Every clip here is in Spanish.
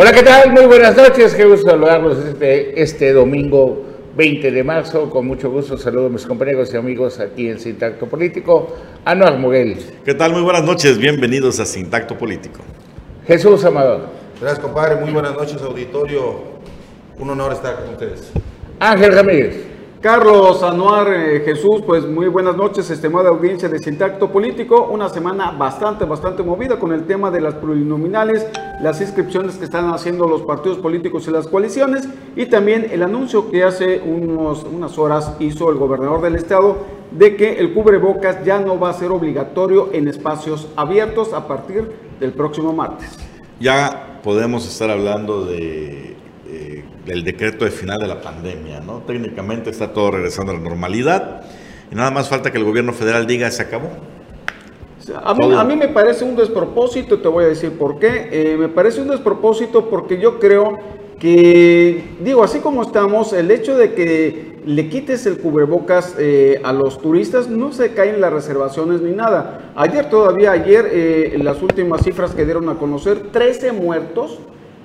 Hola, ¿qué tal? Muy buenas noches. Qué gusto saludarlos este, este domingo 20 de marzo. Con mucho gusto saludo a mis compañeros y amigos aquí en Sintacto Político. Anuar Moguel. ¿Qué tal? Muy buenas noches. Bienvenidos a Sintacto Político. Jesús Amador. Gracias, compadre. Muy buenas noches, auditorio. Un honor estar con ustedes. Ángel Ramírez. Carlos Anuar eh, Jesús, pues muy buenas noches, estimada audiencia de Sintacto Político. Una semana bastante, bastante movida con el tema de las plurinominales, las inscripciones que están haciendo los partidos políticos y las coaliciones y también el anuncio que hace unos, unas horas hizo el gobernador del estado de que el cubrebocas ya no va a ser obligatorio en espacios abiertos a partir del próximo martes. Ya podemos estar hablando de el decreto de final de la pandemia, ¿no? Técnicamente está todo regresando a la normalidad y nada más falta que el gobierno federal diga se acabó. A mí, a mí me parece un despropósito, te voy a decir por qué. Eh, me parece un despropósito porque yo creo que, digo, así como estamos, el hecho de que le quites el cubrebocas eh, a los turistas no se caen las reservaciones ni nada. Ayer todavía, ayer, eh, las últimas cifras que dieron a conocer, 13 muertos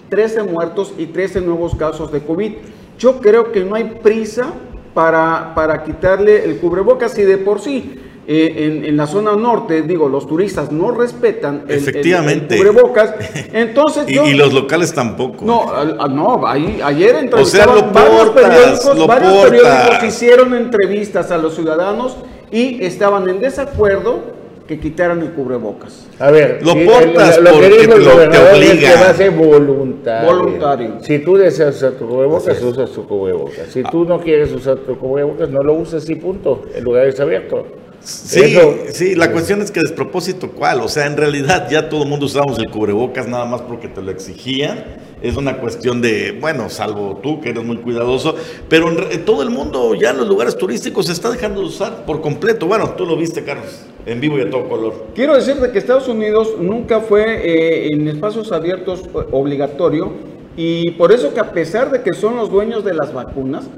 13 muertos y 13 nuevos casos de COVID. Yo creo que no hay prisa para, para quitarle el cubrebocas y de por sí eh, en, la zona norte, digo, los turistas no respetan el, Efectivamente. cubrebocas. Entonces, y, los locales tampoco. No, no, ahí, ayer entrevistaron o varios periódicos, varios periódicos hicieron entrevistas a los ciudadanos y estaban en desacuerdo que quitaran el cubrebocas. A ver, lo portas lo, porque que lo, te obliga. que va a ser voluntario. voluntario. Si tú deseas usar tu cubrebocas, usas tu cubrebocas. Si tú no quieres usar tu cubrebocas, no lo uses y punto. El lugar está abierto. Sí, sí, la cuestión es que despropósito cuál, o sea, en realidad ya todo el mundo usábamos el cubrebocas nada más porque te lo exigían, es una cuestión de, bueno, salvo tú que eres muy cuidadoso, pero en, todo el mundo ya en los lugares turísticos se está dejando de usar por completo, bueno, tú lo viste, Carlos, en vivo y a todo color. Quiero decirte que Estados Unidos nunca fue eh, en espacios abiertos eh, obligatorio y por eso que a pesar de que son los dueños de las vacunas,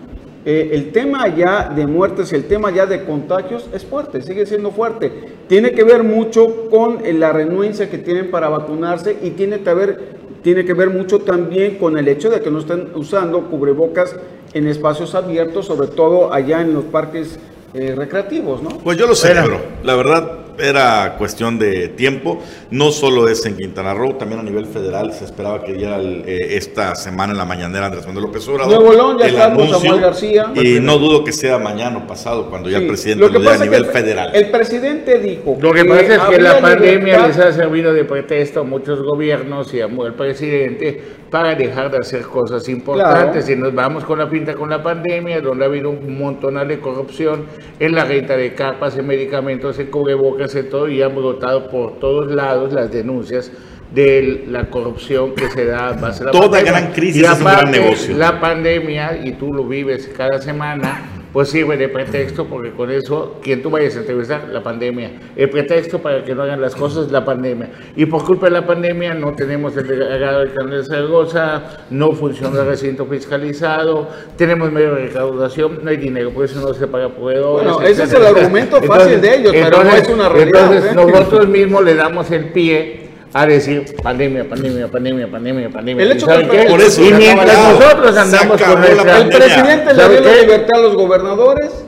eh, el tema ya de muertes el tema ya de contagios es fuerte, sigue siendo fuerte. Tiene que ver mucho con la renuencia que tienen para vacunarse y tiene que ver, tiene que ver mucho también con el hecho de que no están usando cubrebocas en espacios abiertos, sobre todo allá en los parques eh, recreativos, ¿no? Pues yo lo celebro, la verdad era cuestión de tiempo. No solo es en Quintana Roo, también a nivel federal se esperaba que diera eh, esta semana en la mañanera Andrés Manuel López Obrador. Nuevo León ya está con Samuel García. Y no dudo que sea mañana o pasado cuando ya el presidente lo, diga a nivel federal. El presidente dijo. Lo que, pasa es que la pandemia les ha servido de pretexto a muchos gobiernos y al presidente para dejar de hacer cosas importantes. Y nos vamos con la pinta con la pandemia, donde ha habido un montonal de corrupción en la renta de capas, en medicamentos, en cubrebocas todo y han brotado por todos lados las denuncias de la corrupción que se da a base de la Toda gran crisis es un gran negocio. La pandemia, y tú lo vives cada semana, pues sirve de pretexto, porque con eso, quien tú vayas a entrevistar, la pandemia. El pretexto para que no hagan las cosas, la pandemia. Y por culpa de la pandemia no tenemos el delegado del canal de Zaragoza, no funciona el recinto fiscalizado, tenemos medio de recaudación, no hay dinero, por eso no se paga proveedores. Bueno, ese es el argumento fácil de ellos, pero no es una realidad. Entonces, ¿eh? nosotros mismos le damos el pie a decir pandemia, pandemia, pandemia, pandemia, pandemia. El hecho que por eso, y mientras nosotros andamos con nuestra... El presidente le dio la libertad a los gobernadores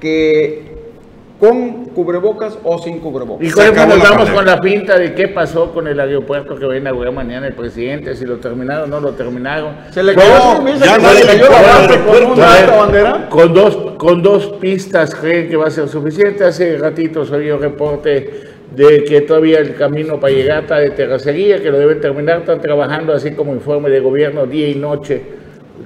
que con cubrebocas o sin cubrebocas. Y con nos vamos con la pinta de qué pasó con el aeropuerto que va a inaugurar mañana el presidente, si lo terminaron o no lo terminaron. Se le cayó, no, ya no le cayó la con una bandera. Con dos, con dos pistas creen que va a ser suficiente. Hace ratito salió reporte de que todavía el camino para llegar está de terracería, que lo deben terminar, están trabajando así como informe de gobierno día y noche.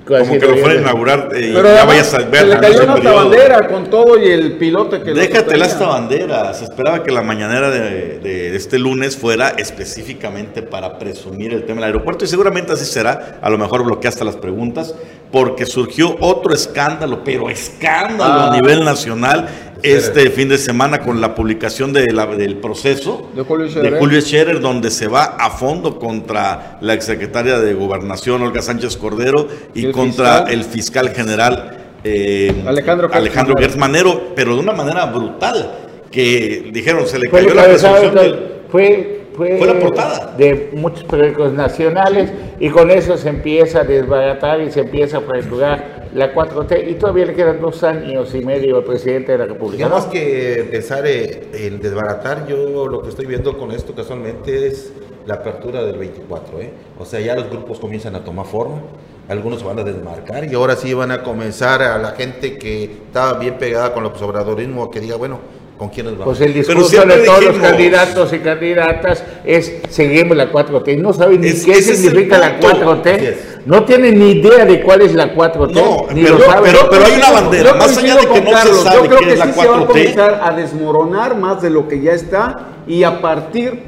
Como que lo fuera a inaugurar eh, Pero ya vayas a ver. Se le cayó una bandera con todo y el piloto que Déjatela esta bandera. Se esperaba que la mañanera de, de, este lunes fuera específicamente para presumir el tema del aeropuerto y seguramente así será. A lo mejor bloqueaste las preguntas porque surgió otro escándalo, pero escándalo a ah. nivel nacional este fin de semana con la publicación de la, del proceso de Julio, Scherer. donde se va a fondo contra la exsecretaria de Gobernación, Olga Sánchez Cordero, y, contra el fiscal general eh, Alejandro, Alejandro pero de una manera brutal, que dijeron, se le cayó la resolución. Fue, fue, la portada. de muchos periódicos nacionales y con eso se empieza a desbaratar y se empieza a fracturar la 4T y todavía le quedan dos años y medio al presidente de la República. más que pensar en desbaratar, yo lo que estoy viendo con esto casualmente es la apertura del 24. ¿eh? O sea, ya los grupos comienzan a tomar forma, algunos van a desmarcar y ahora sí van a comenzar a la gente que estaba bien pegada con el obradorismo a que diga, bueno, ¿Con quiénes vamos? Pues el discurso de todos los candidatos y candidatas es seguimos la 4T. No saben ni qué significa la 4T. No tienen ni idea de cuál es la 4T. No, ni pero, lo saben. pero, hay una bandera. Más allá de que no se sabe yo creo que es la 4T. Se va a comenzar a desmoronar más de lo que ya está y a partir,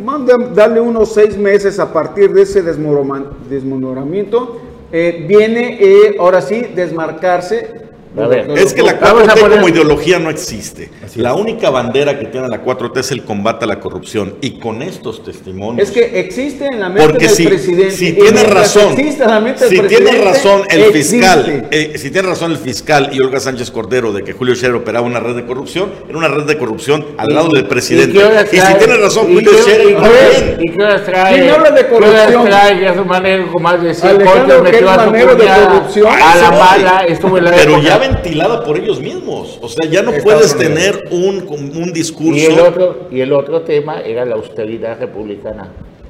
darle unos seis meses a partir de ese desmoronamiento, eh, viene eh, ahora sí desmarcarse es que la 4T como ideología no existe. la única bandera que tiene la 4T es el combate a la corrupción. Y con estos testimonios. Es que existe en la mente porque del si, presidente. Si tiene razón. si tiene razón el fiscal. Eh, si tiene razón el fiscal y Olga Sánchez Cordero de que Julio Scherer operaba una red de corrupción, era una red de corrupción al lado del presidente. Y, si tiene razón Julio Scherer también. ¿Y qué horas trae? ¿Quién habla de corrupción? trae? Ya su manera con más de 100 metió a su a la bala, estuvo en la Pero ya ventilada por ellos mismos. O sea, ya no puedes tener un, un discurso. Y el, otro, y el otro tema era la austeridad republicana.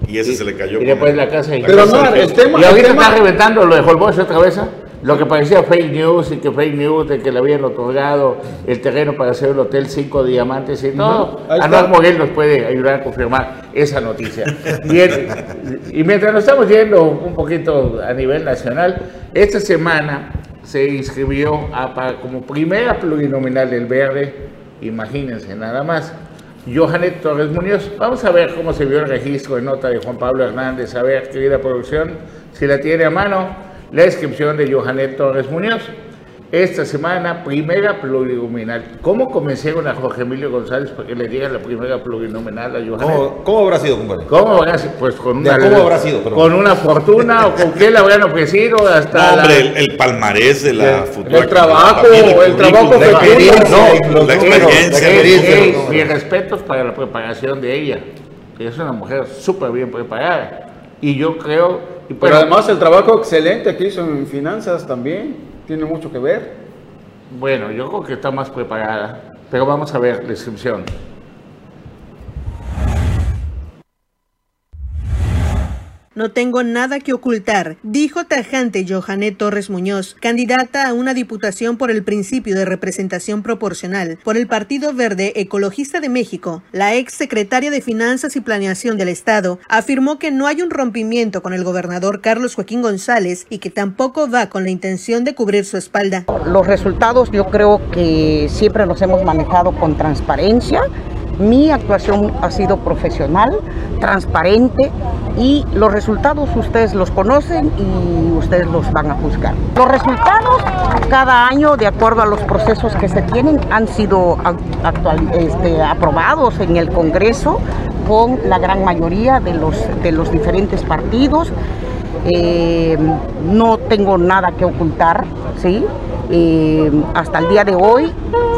Y ese se le cayó. Y después la casa. Y Pero no, el tema. Y ahorita está reventando lo de Holbox otra vez. ¿eh? Lo que parecía fake news y que fake news de que le habían otorgado el terreno para hacer el hotel Cinco Diamantes y todo. Anuar Moguel nos puede ayudar a confirmar esa noticia. Bien, y mientras nos estamos yendo un poquito a nivel nacional, esta semana se inscribió para, como primera plurinominal del Verde, imagínense nada más, Johanet Torres Muñoz. Vamos a ver cómo se vio el registro de nota de Juan Pablo Hernández, a ver, querida producción, si la tiene a mano, la inscripción de Johanet Torres Muñoz esta semana, primera plurinominal. ¿Cómo convencieron a Jorge Emilio González para que le diga la primera plurinominal a Johanna? ¿Cómo, ¿Cómo, habrá sido, compadre? ¿Cómo habrá sido? Pues con una, ¿Cómo habrá sido? Con una fortuna o con qué le habrían ofrecido hasta no, hombre, el, palmarés de la futura. El trabajo, el, trabajo la experiencia, no, la experiencia. Mis respetos para la preparación de ella, que es una mujer súper bien preparada. Y yo creo... pero además el trabajo excelente que hizo en finanzas también tiene mucho que ver. Bueno, yo creo que está más preparada, pero vamos a ver la inscripción. No tengo nada que ocultar, dijo tajante Johanet Torres Muñoz, candidata a una diputación por el principio de representación proporcional por el Partido Verde Ecologista de México. La ex secretaria de Finanzas y Planeación del Estado afirmó que no hay un rompimiento con el gobernador Carlos Joaquín González y que tampoco va con la intención de cubrir su espalda. Los resultados yo creo que siempre los hemos manejado con transparencia mi actuación ha sido profesional, transparente y los resultados ustedes los conocen y ustedes los van a juzgar. Los resultados cada año, de acuerdo a los procesos que se tienen, han sido este, aprobados en el Congreso con la gran mayoría de los, de los diferentes partidos. Eh, no tengo nada que ocultar, ¿sí? Eh, hasta el día de hoy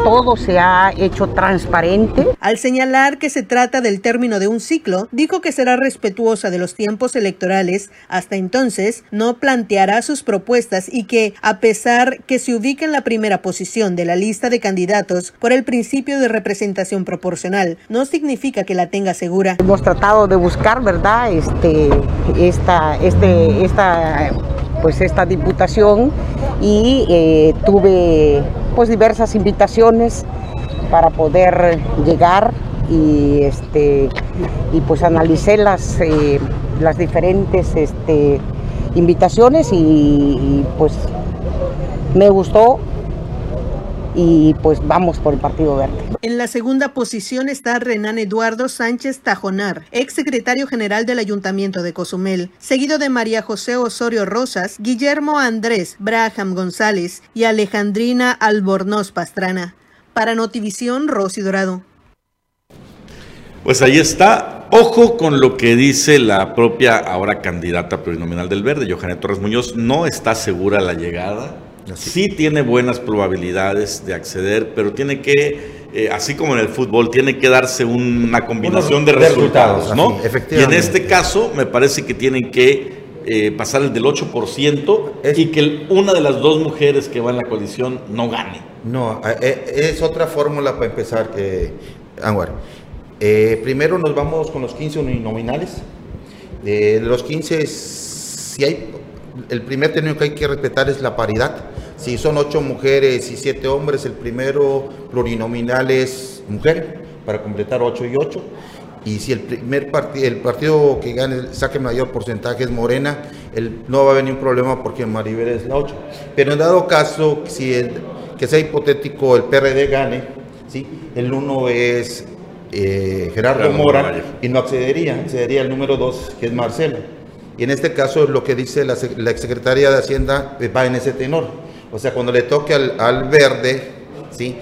todo se ha hecho transparente. Al señalar que se trata del término de un ciclo, dijo que será respetuosa de los tiempos electorales. Hasta entonces, no planteará sus propuestas y que, a pesar que se ubica en la primera posición de la lista de candidatos por el principio de representación proporcional, no significa que la tenga segura. Hemos tratado de buscar, ¿verdad? Este, esta, este, esta pues esta diputación y eh, tuve pues diversas invitaciones para poder llegar y este y pues analicé las eh, las diferentes este, invitaciones y pues me gustó y pues vamos por el Partido Verde. En la segunda posición está Renan Eduardo Sánchez Tajonar, ex secretario general del Ayuntamiento de Cozumel, seguido de María José Osorio Rosas, Guillermo Andrés Braham González y Alejandrina Albornoz Pastrana. Para Notivisión, Rosy Dorado. Pues ahí está. Ojo con lo que dice la propia ahora candidata plurinominal del Verde, Johanna Torres Muñoz. No está segura la llegada Sí tiene buenas probabilidades de acceder, pero tiene que eh, así como en el fútbol, tiene que darse una combinación de resultados, ¿no? y en este caso, me parece que tienen que eh, pasar el del 8% y que una de las dos mujeres que va en la coalición no gane. No, eh, es otra fórmula para empezar, eh, Anwar. primero nos vamos con los 15 uninominales. los 15, si hay, el primer término que hay que respetar es la paridad. Si son ocho mujeres y siete hombres, el primero plurinominal es mujer, para completar ocho y ocho. Y si el primer partido, el partido que gane, saque mayor porcentaje es Morena, el, no va a haber ningún problema porque Maribel es la 8. Pero en dado caso, si el, que sea hipotético el PRD gane, ¿sí? el uno es eh, Gerardo Mora y no accedería, accedería el número 2 que es Marcelo. Y en este caso lo que dice la, la exsecretaria de Hacienda eh, va en ese tenor. O sea, cuando le toque al, verde, ¿sí?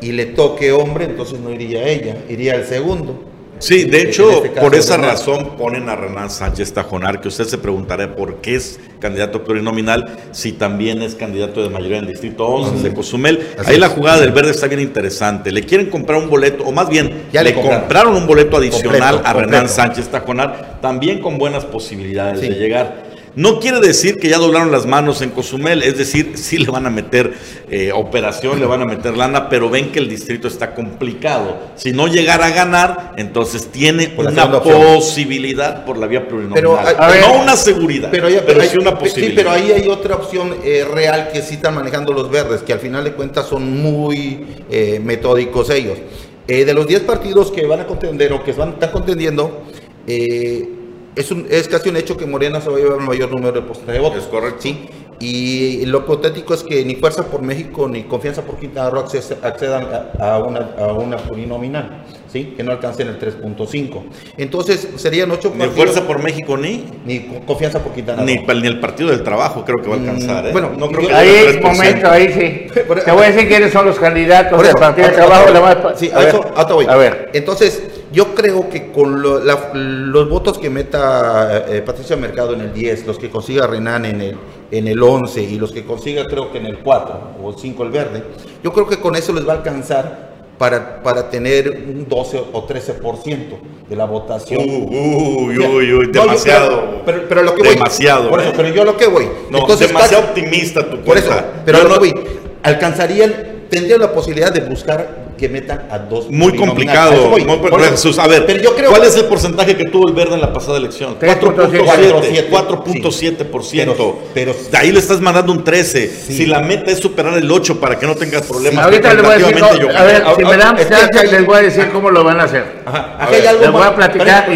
Y le toque hombre, entonces no iría ella, iría el segundo. Sí, de hecho, este por esa razón ponen a Renan Sánchez Tajonar, que usted se preguntará por qué es candidato plurinominal, si también es candidato de mayoría en el distrito 11 de Cozumel. Ahí la jugada del verde está bien interesante. Le quieren comprar un boleto, o más bien, le, compraron. un boleto adicional a Renan Sánchez Tajonar, también con buenas posibilidades de llegar. No quiere decir que ya doblaron las manos en Cozumel, es decir, sí le van a meter eh, operación, le van a meter lana, pero ven que el distrito está complicado. Si no llegara a ganar, entonces tiene una posibilidad por la vía plurinominal. no una seguridad, pero, sí una posibilidad. Sí, pero ahí hay otra opción eh, real que sí están manejando los verdes, que al final de cuentas son muy eh, metódicos ellos. de los 10 partidos que van a contender o que van, están contendiendo, eh, es, un, es casi un hecho que Morena se va a llevar el mayor número de porcentaje de votos. Es correcto. Sí. Y lo hipotético es que ni Fuerza por México ni Confianza por Quintana Roo accedan a, una, a una plurinominal, ¿sí? que no alcancen el 3.5. Entonces serían ocho partidos. Ni Fuerza por México ni. Ni Confianza por Quintana Roo. Ni, ni el Partido del Trabajo creo que va a alcanzar. ¿eh? Bueno, no creo que ahí, momento, ahí sí. Te voy a decir quiénes son los candidatos del Partido del Trabajo. Sí, a, eso, voy. A ver. Entonces yo creo que con los votos que meta eh, Patricia Mercado en el 10, los que consiga Renan en el, en el 11 y los que consiga creo que en el 4 o el 5 el verde, yo creo que con eso les va a alcanzar para, para tener un 12 o 13% de la votación. Uy, uy, uy, demasiado. pero, pero, lo que voy, demasiado. Por eso, ¿eh? pero yo lo que voy. No, Entonces, demasiado optimista tu Por eso, pero lo que voy, alcanzarían, tendría la posibilidad de buscar que metan a dos. Muy complicado. Muy, Jesús, a ver, ¿cuál es el porcentaje que tuvo el verde en la pasada elección? 4.7%. 4.7%. pero, de ahí le estás mandando un 13. Si la meta es superar el 8 para que no tengas problemas. ahorita les voy a decir, a ver, si me dan chance, les voy a decir cómo lo van a hacer. Ajá. Hay algo les voy a platicar.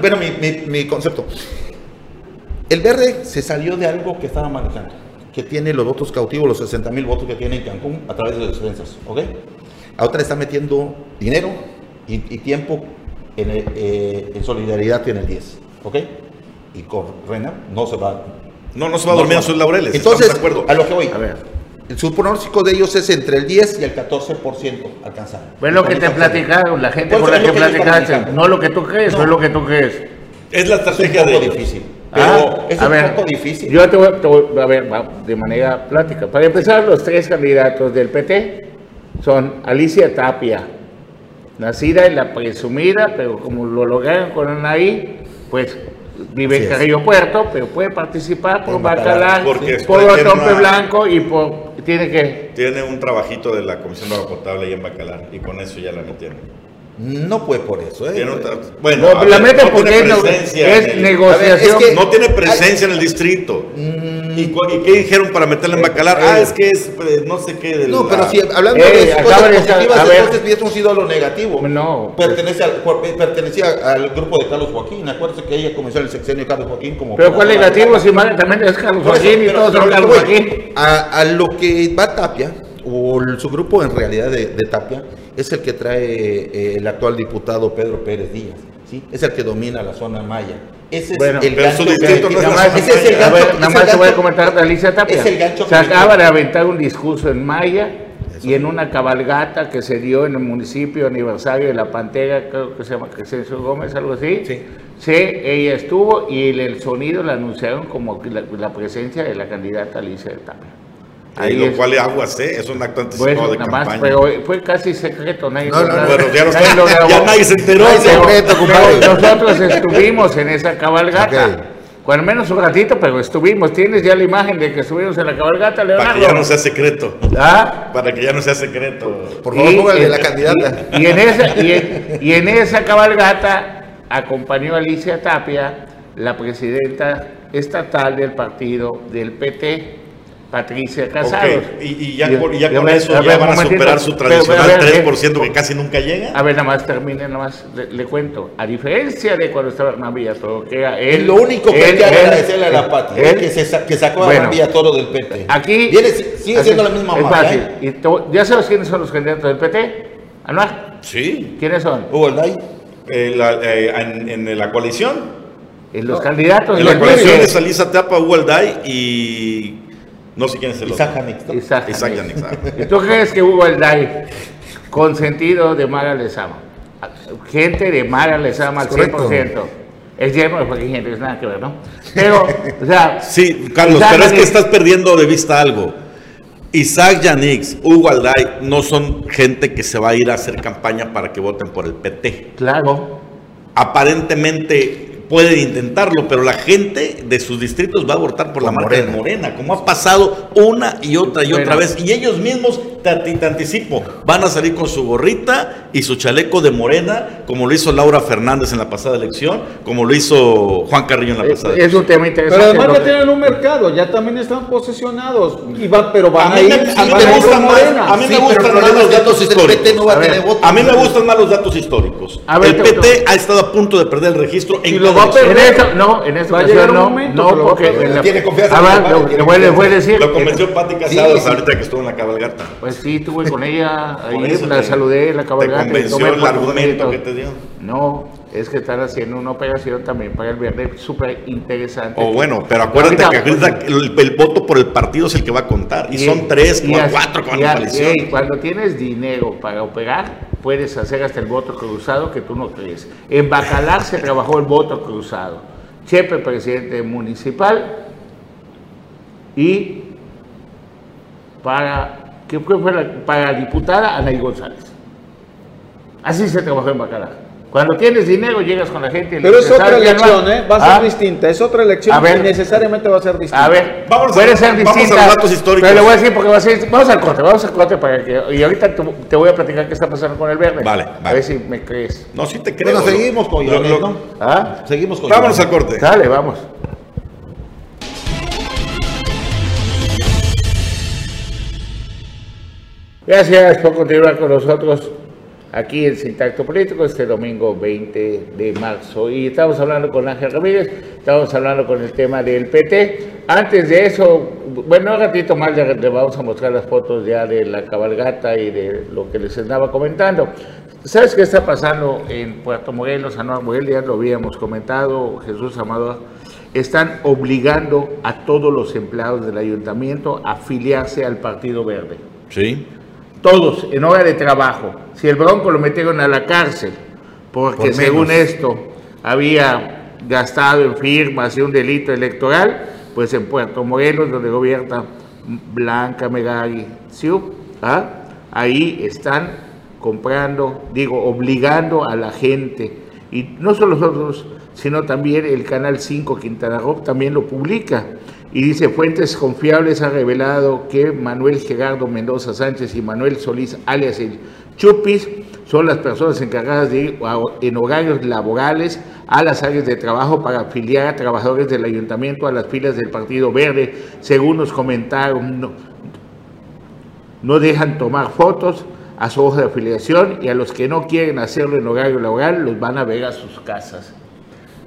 Pero, mi, mi, mi concepto. El verde se salió de algo que estaba manejando que tiene los votos cautivos, los 60 mil votos que tiene en Cancún a través de las defensas, ¿ok? Ahora está metiendo dinero y, tiempo en, eh, en, solidaridad en el 10. ¿Ok? Y con Rena no se va. No, no se va a dormir en sus laureles. Entonces, de acuerdo. a lo que voy. A ver. Su pronóstico de ellos es entre el 10 y el 14% alcanzar. Bueno, lo que te platicaron, la gente con la que, platicaste, no lo que tú crees, no. es lo que tú crees. Es la estrategia de difícil. Ah, es un poco difícil. Yo te voy, te voy, a ver, de manera plática. Para empezar, los tres candidatos del PT son Alicia Tapia, nacida en la presumida, pero como lo lograron con Anaí, pues vive en Carrillo Puerto, pero puede participar por Bacalar, por Otompe Blanco y por tiene que tiene un trabajito de la Comisión de Agua Potable ahí en Bacalar y con eso ya la metieron. No puede por eso, ¿eh? bueno, la mete porque es, negociación. no tiene presencia en el distrito. Mm. ¿Y, qué dijeron para meterla en Bacalar? ah, es que es pues, no sé qué. no, pero si hablando de cosas positivas, entonces hubiese sido lo negativo. No. Pertenece al, pertenecía al grupo de Carlos Joaquín. Acuérdese que ella comenzó en el sexenio de Carlos Joaquín como. Pero ¿cuál negativo? Si también es Carlos Joaquín y todos son Carlos Joaquín. A, lo que va Tapia, o su grupo en realidad de Tapia es el que trae eh, el actual diputado Pedro Pérez Díaz, ¿sí? Es el que domina la zona maya. Ese es el gancho. ese es el gancho. Nada más te voy a comentar de Alicia Tapia. Es el gancho se acaba de aventar un discurso en maya y en una cabalgata que se dio en el municipio aniversario de La Pantera, creo que se llama Crescencio Gómez, algo así. Sí. Sí, ella estuvo y el, sonido la anunciaron como la, la presencia de la candidata Alicia Tapia. Ahí lo cual aguas, ¿eh? Es un acto anticipado de campaña. Más, pero fue casi secreto, nadie, no, no, bueno, ya, nadie, ya nadie se enteró. secreto, nosotros estuvimos en esa cabalgata. Cuando menos un ratito, pero estuvimos. Tienes ya la imagen de que estuvimos en la cabalgata, Leonardo. Para que ya no sea secreto. ¿Ah? Para que ya no sea secreto. Por favor, póngale la candidata. Y, en esa, y, en, esa cabalgata acompañó a Alicia Tapia, la presidenta estatal del partido del PT. Patricia Casados. Y, ya, con eso ya van a superar su tradicional 3% que casi nunca llega. A ver, nada más termine, nada más le, cuento. A diferencia de cuando estaba Hernán Villatoro, que era él. Lo único que hay que agradecerle a la Pati es que, se, que sacó a Hernán Villatoro del PT. Aquí. sigue siendo la misma es fácil. ¿eh? ¿Ya sabes quiénes son los candidatos del PT? ¿Anuar? Sí. ¿Quiénes son? Hugo Alday. Eh, eh, en, en, la coalición. En los candidatos. En la coalición es Alisa Tapa, Hugo Alday y no sé quién es el otro. Isaac Yanix. Isaac, Isaac ¿Y tú crees que Hugo Alday, consentido de Mara Lezama, gente de Mara Lezama al 100%, es yerno de Henry, es nada que ver, ¿no? Pero, o sea... Sí, Carlos, pero es que estás perdiendo de vista algo. Isaac Yanix, Hugo Alday, no son gente que se va a ir a hacer campaña para que voten por el PT. Claro. Aparentemente pueden intentarlo, pero la gente de sus distritos va a votar por, la marca de Morena, como ha pasado una y otra y otra vez. Y ellos mismos, te, te, anticipo, van a salir con su gorrita y su chaleco de Morena, como lo hizo Laura Fernández en la pasada elección, como lo hizo Juan Carrillo en la pasada elección. Es un tema interesante. Pero además ya tienen un mercado, ya también están posesionados. Y va, pero van a, mí me, a, mí me gustan más, a mí me gustan más los datos históricos. a, mí me gustan más los datos históricos. el PT ha estado a punto de perder el registro en va a perder. no, en esta ocasión no. no, porque. tiene confianza. Ah, le voy a decir. Lo convenció Pati Casados ahorita que estuvo en la cabalgata. Pues sí, estuve con ella. Ahí la saludé la cabalgata. ¿Te convenció el argumento que te dio? No, es que están haciendo una operación también para el verde súper interesante. O oh, bueno, pero acuérdate que el, voto por el partido es el que va a contar. Y, son tres, y cuatro con la coalición. Y cuando tienes dinero para operar, puedes hacer hasta el voto cruzado que tú no crees. En Bacalar se trabajó el voto cruzado. Chepe, presidente municipal, y para, ¿qué fue? Para diputada Anaí González. Así se trabajó en Bacalar. Cuando tienes dinero llegas con la gente. Y Pero es otra elección, ¿eh? Va a ser ¿Ah? distinta. Es otra elección que necesariamente va a ser distinta. A ver, vamos puede a, ser distinta. Vamos a los datos históricos. Pero le voy a decir porque va a ser. Vamos al corte, vamos al corte para que. Y ahorita te voy a platicar qué está pasando con el verde. Vale, vale. A ver si me crees. No, sí te creo. Bueno, seguimos con. ¿Ah? Seguimos con Vámonos al corte. Dale, vamos. Gracias por continuar con nosotros aquí en Sintacto Político este domingo 20 de marzo. Y estamos hablando con Ángel Ramírez, estamos hablando con el tema del PT. Antes de eso, bueno, un ratito más le, vamos a mostrar las fotos ya de la cabalgata y de lo que les andaba comentando. ¿Sabes qué está pasando en Puerto Morelos, Nueva Morelos? Ya lo habíamos comentado, Jesús Amador. Están obligando a todos los empleados del ayuntamiento a afiliarse al Partido Verde. Sí todos en hora de trabajo. Si el Bronco lo metieron a la cárcel, porque según esto había gastado en firmas y un delito electoral, pues en Puerto Morelos, donde gobierna Blanca Megari ¿ah? ahí están comprando, digo, obligando a la gente. Y no solo nosotros, sino también el Canal 5 Quintana Roo también lo publica y dice, fuentes confiables han revelado que Manuel Gerardo Mendoza Sánchez y Manuel Solís, alias el Chupis, son las personas encargadas de ir en horarios laborales a las áreas de trabajo para afiliar a trabajadores del ayuntamiento a las filas del Partido Verde. Según nos comentaron, no, dejan tomar fotos a su hoja de afiliación y a los que no quieren hacerlo en horario laboral los van a ver a sus casas.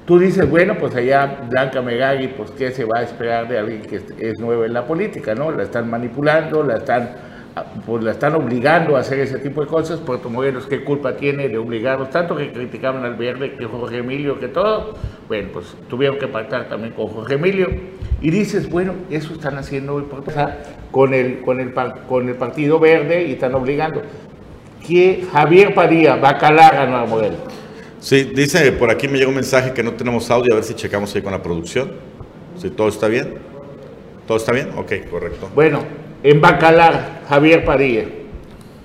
Tú dices, bueno, pues allá Blanca Megari, pues qué se va a esperar de alguien que es nuevo en la política, ¿no? La están manipulando, la están, pues la están obligando a hacer ese tipo de cosas. Puerto Morelos, ¿qué culpa tiene de obligarlos? Tanto que criticaron al verde, que Jorge Emilio, que todo. Bueno, pues tuvieron que pactar también con Jorge Emilio. Y dices, bueno, eso están haciendo hoy con el, con el, con el Partido Verde y están obligando. Que Javier Padilla va a calar a Nueva Morelos. Sí, dice, por aquí me llega un mensaje que no tenemos audio, a ver si checamos ahí con la producción. Si todo está bien. ¿Todo está bien? Ok, correcto. Bueno, En Bacalar, Javier Padilla.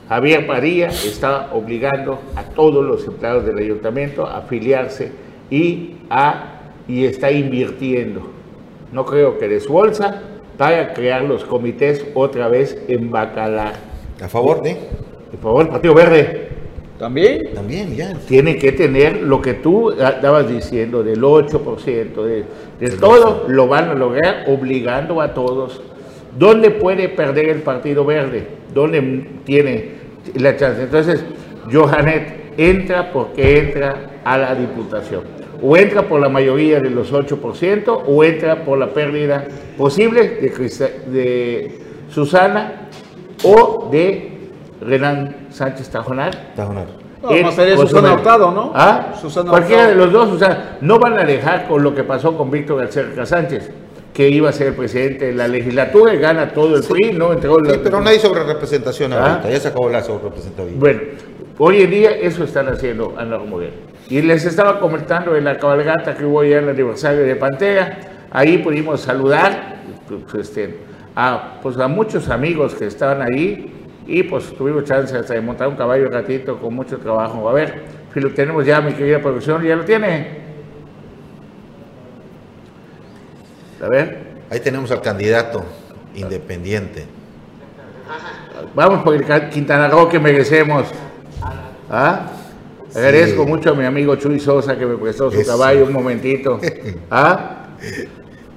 Javier Padilla está obligando a todos los empleados del ayuntamiento a afiliarse y, a, y está invirtiendo. No creo que de su bolsa para crear los comités otra vez en Bacalar. ¿A favor de? A favor Partido Verde. ¿También? También, ya. Tiene que tener lo que tú estabas diciendo, del 8%, de, de todo, lo van a lograr obligando a todos. ¿Dónde puede perder el Partido Verde? ¿Dónde tiene la chance? Entonces, Johanet entra porque entra a la Diputación. O entra por la mayoría de los 8% o entra por la pérdida posible de, de Susana o de Renan Sánchez Tajonar. Tajonar. No, más sería Susana Hurtado, ¿no? ¿Ah? Susana Cualquiera de los dos, o sea, no van a dejar con lo que pasó con Víctor García Sánchez, que iba a ser el presidente de la legislatura y gana todo el PRI, ¿no? Entregó sí, pero no hay sobre representación ¿Ah? ahorita, ya se acabó la sobre representación. Bueno, hoy en día eso están haciendo Ana Romuguel. Y les estaba comentando en la cabalgata que hubo ya en el aniversario de Pantera, ahí pudimos saludar pues, este, a, pues, a muchos amigos que estaban ahí, y pues tuvimos chance hasta de montar un caballo ratito con mucho trabajo. A ver, si lo tenemos ya, mi querida producción, ¿ya lo tiene? A ver. Ahí tenemos al candidato independiente. Vamos por el Quintana Roo que merecemos. ¿Ah? Agradezco mucho a mi amigo Chuy Sosa que me prestó su caballo un momentito. ¿Ah?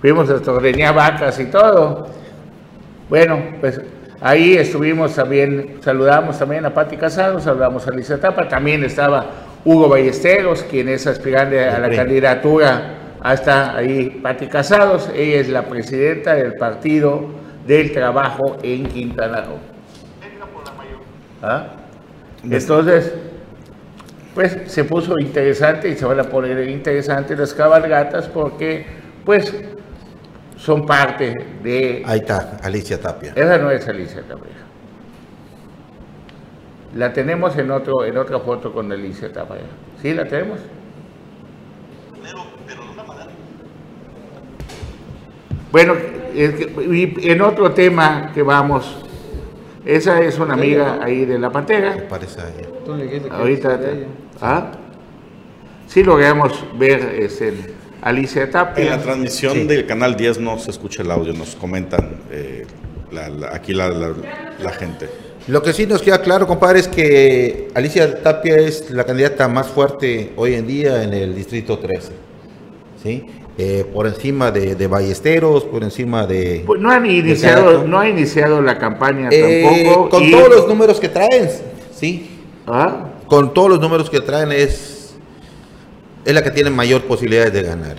Fuimos a ordeñar vacas y todo. Bueno, pues Ahí estuvimos también, saludamos también a Pati Casado, saludamos a Lisa Tapa, también estaba Hugo Ballesteros, quien es aspirante a la candidatura, hasta ahí Pati Casados, ella es la presidenta del Partido del Trabajo en Quintana Roo. ¿Ah? Entonces, pues se puso interesante y se van a poner interesantes las cabalgatas porque, pues, son parte de... Ahí está, Alicia Tapia. Esa no es Alicia Tapia. La tenemos en, otro, en otra foto con Alicia Tapia. ¿Sí la tenemos? Bueno, y en otro tema que vamos, esa es una amiga ahí de la pantera. Parece Ahorita, ¿ah? Sí logramos ver ese Alicia Tapia. En la transmisión del canal 10 no se escucha el audio, nos comentan eh, aquí la, gente. Lo que sí nos queda claro, compadre, es que Alicia Tapia es la candidata más fuerte hoy en día en el Distrito 13. ¿sí? Eh, por encima de, Ballesteros, por encima de... Pues no, han iniciado, no ha iniciado la campaña eh, tampoco. Con todos los números que traen, sí. ¿Ah? Con todos los números que traen es es la que tiene mayor posibilidades de ganar.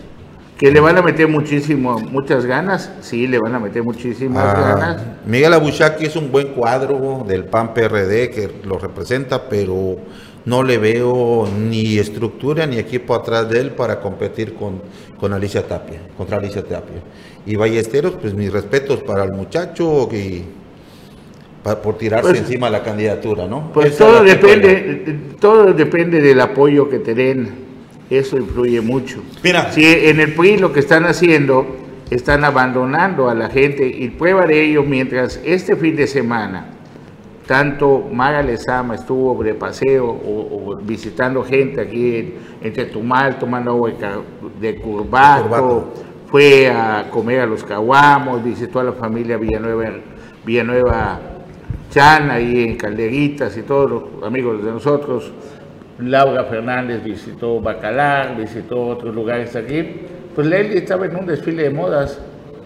¿Que le van a meter muchísimo, muchas ganas? Sí, le van a meter muchísimas ah, ganas. Miguel Abuchaki es un buen cuadro del PAN PRD que lo representa, pero no le veo ni estructura ni equipo atrás de él para competir con, con Alicia Tapia, contra Alicia Tapia. Y Ballesteros, pues mis respetos para el muchacho y por tirarse pues, encima la candidatura, ¿no? Pues todo depende, todo depende del apoyo que te den eso influye mucho. Mira. Si en el PRI lo que están haciendo, están abandonando a la gente y prueba de ello, mientras este fin de semana, tanto Mara Lezama estuvo de paseo o, visitando gente aquí en, en, Tetumal, tomando agua de Curvato, fue a comer a los caguamos, visitó a la familia Villanueva, Villanueva Chan, ahí en Calderitas y todos los amigos de nosotros, Laura Fernández visitó Bacalar, visitó otros lugares aquí, pues Lely estaba en un desfile de modas.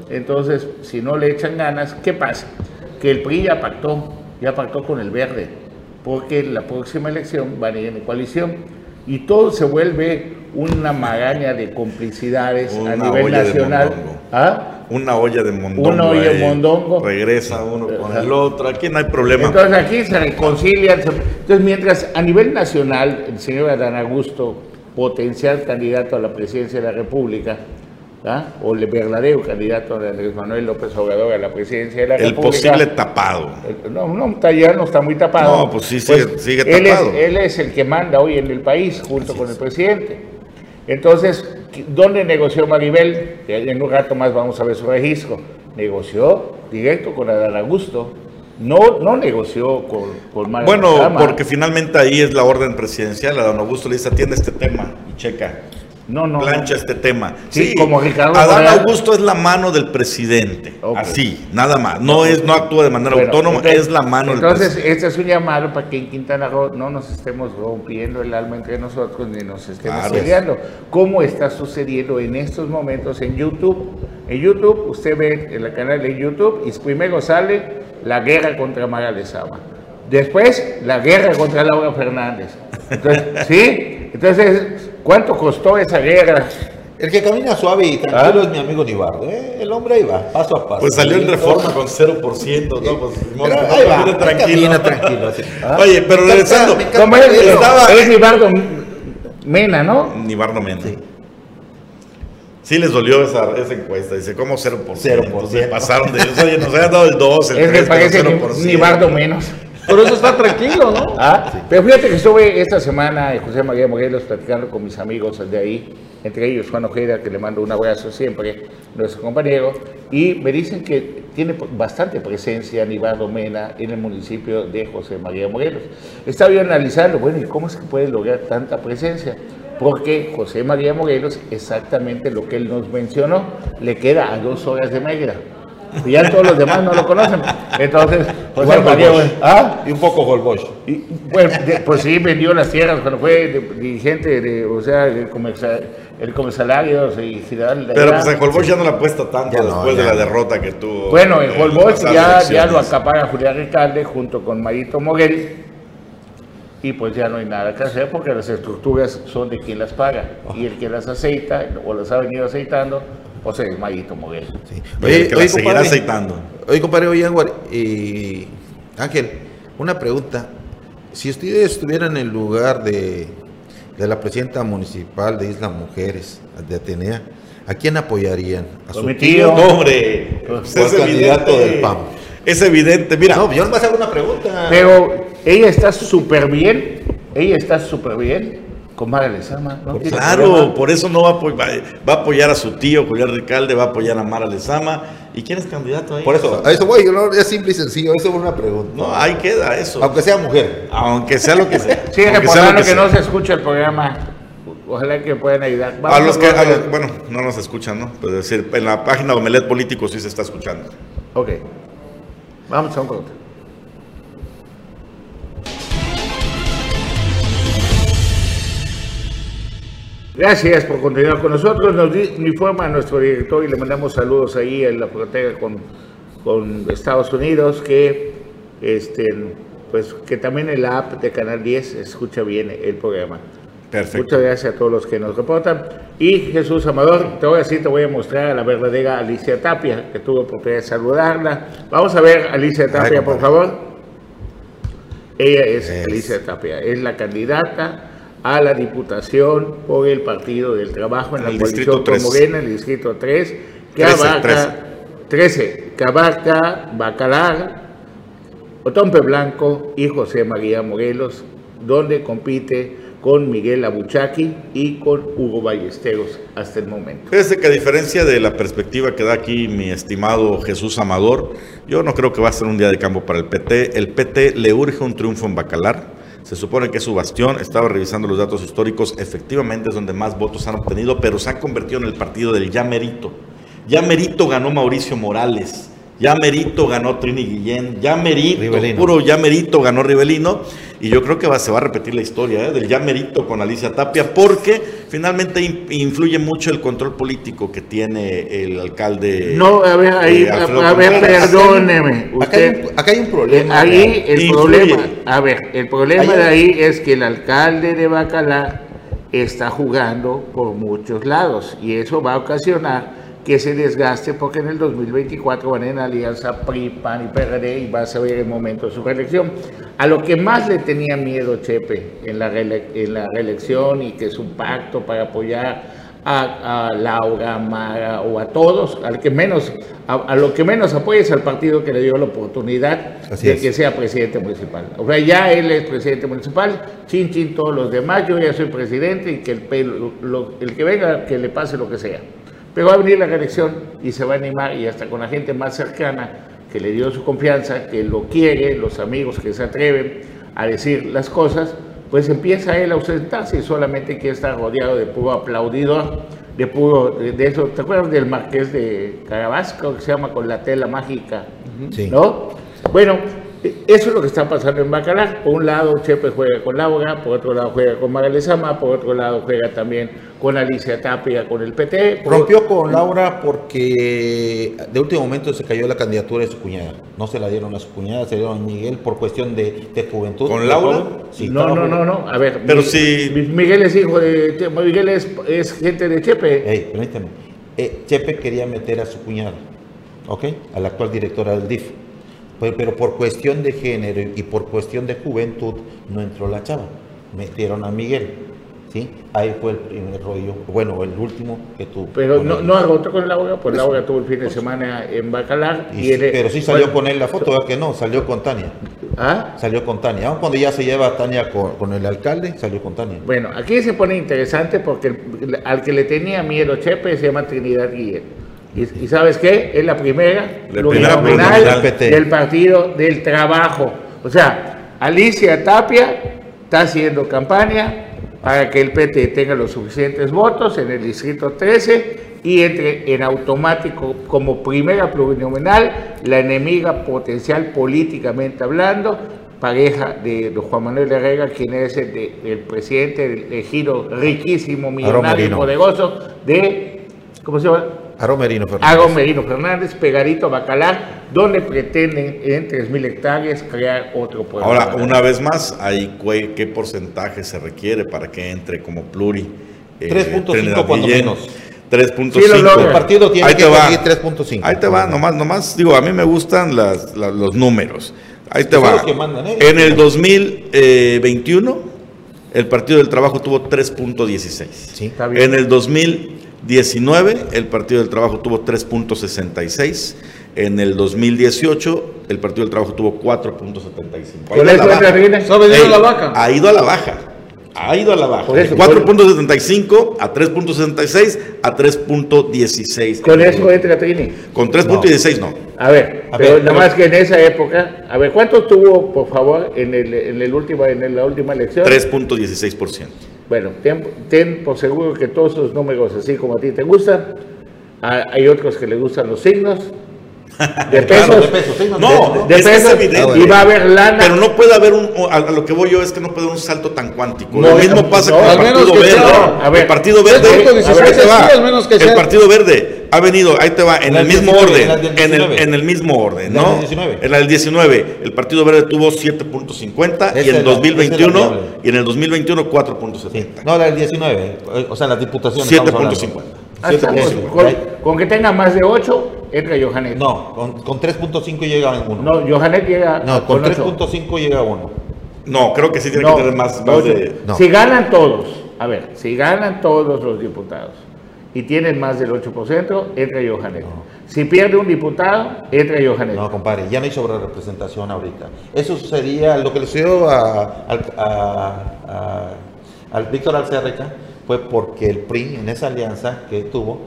Entonces, si no le echan ganas, ¿qué pasa? Que el PRI ya pactó, ya pactó con el verde, porque la próxima elección van a ir en coalición y todo se vuelve una maraña de complicidades a nivel nacional. ¿Ah? Una olla de mondongo. Una olla de mondongo. Regresa uno con el otro. Aquí no hay problema. Entonces aquí se reconcilian. Entonces, mientras a nivel nacional el señor Adán Augusto, potencial candidato a la presidencia de la República, ¿ah? o el verdadero candidato de Andrés Manuel López Obrador a la presidencia de la República. El posible tapado. No, no, ya no está muy tapado. No, pues sí, sigue, pues, sigue tapado. Él es, el que manda hoy en el país, junto con el presidente. Entonces, ¿dónde negoció Maribel? En un rato más vamos a ver su registro. negoció directo con Adán Augusto. No, no negoció con, con Mario Bueno, porque finalmente ahí es la orden presidencial. A don Augusto le dice, atiende este tema y checa. No, no, plancha este tema. Sí, como Ricardo Adán. Augusto es la mano del presidente. Así, nada más. No es, no actúa de manera Bueno, autónoma, entonces- es la mano del Entonces, presidente. este es un llamado para que en Quintana Roo no nos estemos rompiendo el alma entre nosotros ni nos estemos Claro. peleando. ¿Cómo está sucediendo en estos momentos en YouTube? En YouTube, usted ve en el canal de YouTube y primero sale la guerra contra Mara Lezama. Después, la guerra contra Laura Fernández. Entonces, ¿sí? Entonces, ¿cuánto costó esa guerra? El que camina suave y tranquilo es mi amigo Nibardo. ¿eh? El hombre ahí va, paso a paso. Pues salió en reforma con 0%, ¿no? Pues, Pero ahí va, camina tranquilo. camina tranquilo. así. Oye, pero Me encanta- regresando, me encanta ¿Cómo es? estaba- Es Nibardo Mena, ¿no? Ni Barno Mena. Sí. les dolió esa, esa encuesta. Dice, ¿cómo 0%? 0%. Se pasaron de eso. Oye, nos habían dado el 2, el Es 3, que parece pero que 0%. Nibardo menos. Por eso está tranquilo, ¿no? Ah, Pero fíjate que estuve esta semana en José María Morelos platicando con mis amigos de ahí, entre ellos Juan Ojeda, que le mando un abrazo siempre, nuestro compañero, y me dicen que tiene bastante presencia Nibardo Mena en el municipio de José María Morelos. Estaba yo analizando, bueno, ¿y cómo es que puede lograr tanta presencia? Porque José María Morelos, exactamente lo que él nos mencionó, le queda a dos horas de Mérida. Y ya todos los demás no lo conocen. Entonces, José Igual María ¿Ah? Y un poco bueno, de- pues sí, vendió las tierras cuando fue de- dirigente, de, o sea, el, comercial, el comisalario y Pero pues en Holbox ya no la apuesta tanto Ya después de la derrota que tuvo. Bueno, en las ya, ya lo acapara Julián Ricalde junto con Marito Moguel y pues ya no hay nada que hacer porque las estructuras son de quien las paga y el que las aceita o las ha venido aceitando pues es Marito Moguel. Sí. El que la seguirá aceitando. Oye, compadre, oye, Ángel, una pregunta. Si ustedes estuvieran en el lugar de, de la presidenta municipal de Isla Mujeres, de Atenea, ¿a quién apoyarían? ¿A Pues mi tío. No, hombre. Pues es candidato evidente. del PAN. Es evidente. Mira, No, yo nomás hago una pregunta. Pero ella está súper bien, ella está súper bien con Mara Lezama. Claro, problema. por eso no va a, va, a apoyar a su tío, Julián Ricalde, va a apoyar a Mara Lezama. ¿Y quién es candidato ahí? Por eso, a eso voy, no, es simple y sencillo, eso es una pregunta. No, ahí queda eso. Aunque sea mujer. Aunque sea lo que sea. Sí, recordando lo que, sea. no se escucha el programa. Ojalá que puedan ayudar. A los que, a con- los- bueno, no nos escuchan, ¿no? Es decir, en la página de Omelet Político sí se está escuchando. Ok. Vamos a un corte. Gracias por continuar con nosotros. Nos informa nuestro director y le mandamos saludos ahí en la frontera con, con Estados Unidos que este pues que también en la app de Canal 10 se escucha bien el programa. Perfecto. Muchas gracias a todos los que nos reportan. Y Jesús Amador, te voy a decir, te voy a mostrar a la verdadera Alicia Tapia, que tuve oportunidad de saludarla. Vamos a ver, Alicia Tapia, Ay, por favor. Ella es Es. Alicia Tapia, es la candidata a la diputación por el Partido del Trabajo en el la coalición con 3. Morena, en el distrito 3, que 13, abarca 13, que abarca Bacalar, Otompe Blanco y José María Morelos, donde compite con Miguel Abuchaki y con Hugo Ballesteros hasta el momento. Fíjese que a diferencia de la perspectiva que da aquí mi estimado Jesús Amador, yo no creo que va a ser un día de campo para el PT. El PT le urge un triunfo en Bacalar. Se supone que es su bastión. Estaba revisando los datos históricos. Efectivamente es donde más votos han obtenido, pero se ha convertido en el partido del ya merito. Ya merito ganó Mauricio Morales. Ya merito ganó Trini Guillén. Ya merito, Rivelino. puro ya merito ganó Rivelino. Y yo creo que va- se va a repetir la historia ¿eh? del ya merito con Alicia Tapia, porque finalmente in- influye mucho el control político que tiene el alcalde. No, a ver, ahí, eh, a, ver, perdóneme. Acá hay, Usted, un, acá hay un problema. ahí el Influye. problema, a ver, el problema Ahí- de ahí es que el alcalde de Bacalar está jugando por muchos lados y eso va a ocasionar que se desgaste porque en el 2024 van en alianza PRI, PAN y PRD y va a ser el momento de su reelección. A lo que más le tenía miedo Chepe en la, reele- en la reelección y que es un pacto para apoyar a, a Laura, a Mara o a todos, al que menos, a, a lo que menos apoya es al partido que le dio la oportunidad Así de es. que sea presidente municipal. O sea, ya él es presidente municipal, chin chin todos los demás, yo ya soy presidente y que el, pelo- lo- el que venga que le pase lo que sea. Pero va a venir la reelección y se va a animar y hasta con la gente más cercana que le dio su confianza, que lo quiere, los amigos que se atreven a decir las cosas, pues empieza él a ausentarse y solamente quiere estar rodeado de puro aplaudidor, de puro, de, eso, ¿te acuerdas del marqués de Carabasco que se llama con la tela mágica? Sí. ¿No? Bueno, eso es lo que está pasando en Bacalar. Por un lado, Chepe juega con Laura, por otro lado juega con Magalesama, por otro lado juega también con Alicia Tapia, con el PT. Rompió con Laura porque de último momento se cayó la candidatura de su cuñada. No se la dieron a su cuñada, se dieron a Miguel por cuestión de, juventud. ¿Con Laura? Sí, no, no, no, no. A ver, pero si. Miguel es hijo de. Miguel es, gente de Chepe. Ey, permíteme. Eh, Chepe quería meter a su cuñada, ¿ok? A la actual directora del DIF pero, por cuestión de género y por cuestión de juventud no entró la chava. Metieron a Miguel. ¿sí? Ahí fue el primer rollo, bueno, el último que tuvo. Pero no, no agotó con Laura, pues Laura tuvo el fin de semana en Bacalar. Y, pero sí salió con él la foto, ¿verdad que no? Salió con Tania. ¿Ah? Salió con Tania. Aun cuando ya se lleva Tania con, el alcalde, salió con Tania. Bueno, aquí se pone interesante porque al que le tenía miedo Chepe se llama Trinidad Guillén. Y, sabes qué? Es la primera, la del Partido del Trabajo. O sea, Alicia Tapia está haciendo campaña para que el PT tenga los suficientes votos en el distrito 13 y entre en automático como primera plurinominal la enemiga potencial políticamente hablando, pareja de Juan Manuel Herrera, quien es el, presidente del giro riquísimo, millonario y poderoso de, ¿cómo se llama? Aromerino Fernández. Merino Fernández, pegadito a Bacalar, donde pretenden en 3.000 hectáreas crear otro pueblo. Ahora, una vez más, hay ¿qué porcentaje se requiere para que entre como pluri? 3.5 eh, cuando menos. 3.5. el partido tiene que conseguir 3.5. Ahí te va, nomás, nomás, digo, a mí me gustan las, los números. Ahí te va. ¿eh? En el 2021, el Partido del Trabajo tuvo 3.16. Sí, está bien. En el 2000 19, el Partido del Trabajo tuvo 3.66. En el 2018, el Partido del Trabajo tuvo 4.75. ¿Con eso ha ido a la baja? Ha ido a la baja. Ha ido a la baja. 4.75 a 3.66 a 3.16. ¿Con eso entra Trini? Con 3.16 no. A ver, pero nada más que en esa época, a ver, ¿cuánto tuvo, por favor, en, el, en, el último, en la última elección? 3.16%. Bueno, ten, por seguro que todos esos números, así como a ti te gustan, hay otros que le gustan los signos, de pesos, de pesos, no, de, pesos, y va a haber lana. Pero no puede haber un, a, lo que voy yo es que no puede haber un salto tan cuántico. lo mismo pasa con el Partido Verde. el Partido Verde, el Partido Verde ha venido, ahí te va, en el mismo orden, en el, en el mismo orden, ¿no? En el 19, el Partido Verde tuvo 7.50 y en el 2021 y en el 2021 4.70. No, la del 19, o sea, las diputaciones 7.50. Con, con, que tenga más de 8, entra Johanet. No, con, con 3.5 llega en uno. No, Johanet llega. No, con, 3.5 llega uno. No, creo que sí tiene que tener más, más de. Si ganan todos, a ver, si ganan todos los diputados y tienen más del 8%, entra Johanet. Si pierde un diputado, entra Johanet. No, compadre, ya no hay sobre representación ahorita. Eso sería lo que le sucedió a, a, al Víctor Alcerreca fue porque el PRI en esa alianza que tuvo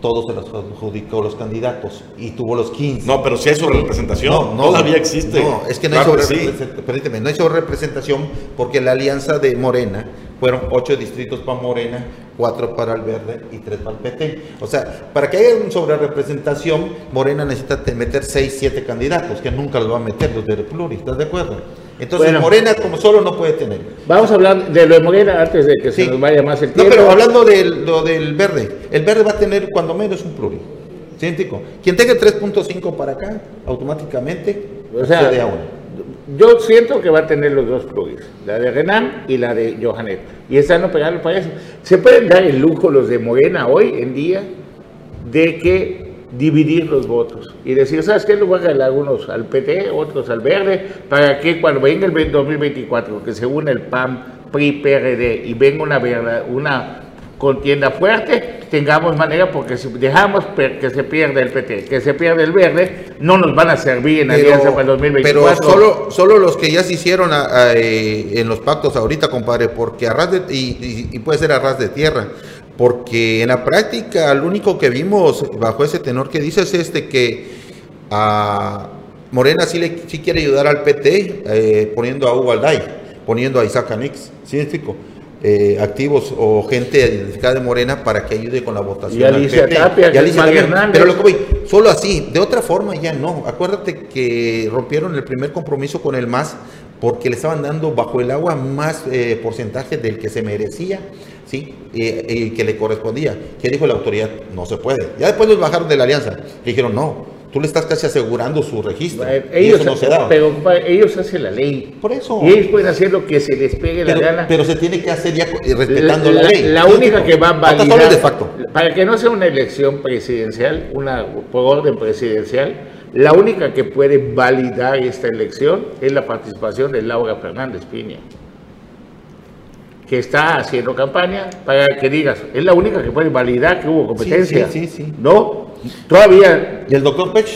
todos se los adjudicó los candidatos y tuvo los 15. No, pero si hay sobre representación, no, todavía existe. No, es que no hay sobre representación, no hay sobre representación porque la alianza de Morena fueron ocho distritos para Morena, cuatro para el Verde y tres para el PT. O sea, para que haya una sobre representación, Morena necesita meter seis, siete candidatos, que nunca los va a meter los de Pluri, ¿estás de acuerdo? Entonces Morena como solo no puede tener. Vamos a hablar de lo de Morena antes de que se nos vaya más el tiempo. No, pero hablando de lo del verde, el verde va a tener cuando menos un pluri. ¿Científico? Quien tenga 3.5 para acá, automáticamente o sea, a uno. Yo siento que va a tener los dos pluris, la de Renan y la de Johanet. Y están operando para eso. ¿Se pueden dar el lujo los de Morena hoy en día de que dividir los votos y decir, ¿sabes qué? Lo voy a regalar unos al PT, otros al Verde, para que cuando venga el 2024, que se une el PAN, PRI, PRD y venga una, una contienda fuerte, tengamos manera, porque si dejamos que se pierda el PT, que se pierda el verde, no nos van a servir en alianza para el 2024. Pero solo, solo los que ya se hicieron eh, en los pactos ahorita, compadre, porque a ras de, y, y puede ser a ras de tierra porque en la práctica lo único que vimos bajo ese tenor que dices es este que a Morena sí, le, sí quiere ayudar al PT eh, poniendo a Hugo Alday, poniendo a Isaac Anix, ¿sí me explico? Eh, activos o gente identificada de Morena para que ayude con la votación. Y Alicia Tapia, y Alicia Tapia. Pero lo que voy, solo así, de otra forma ya no. Acuérdate que rompieron el primer compromiso con el MAS porque le estaban dando bajo el agua más eh, porcentaje del que se merecía, ¿sí? Y que le correspondía. ¿Qué dijo la autoridad? No se puede. Ya después los bajaron de la alianza. dijeron, no, tú le estás casi asegurando su registro. Ellos, no se Pero ellos hacen la ley. Por eso. Y ellos pueden hacer lo que se les pegue la gana. Pero se tiene que hacer ya respetando la, ley. La, única que va a validar. De facto. Para que no sea una elección presidencial, una por orden presidencial, la única que puede validar esta elección es la participación de Laura Fernández Piña que está haciendo campaña para que digas, es la única que puede validar que hubo competencia. Sí, sí, sí. ¿No? Todavía. ¿Y el doctor Pech?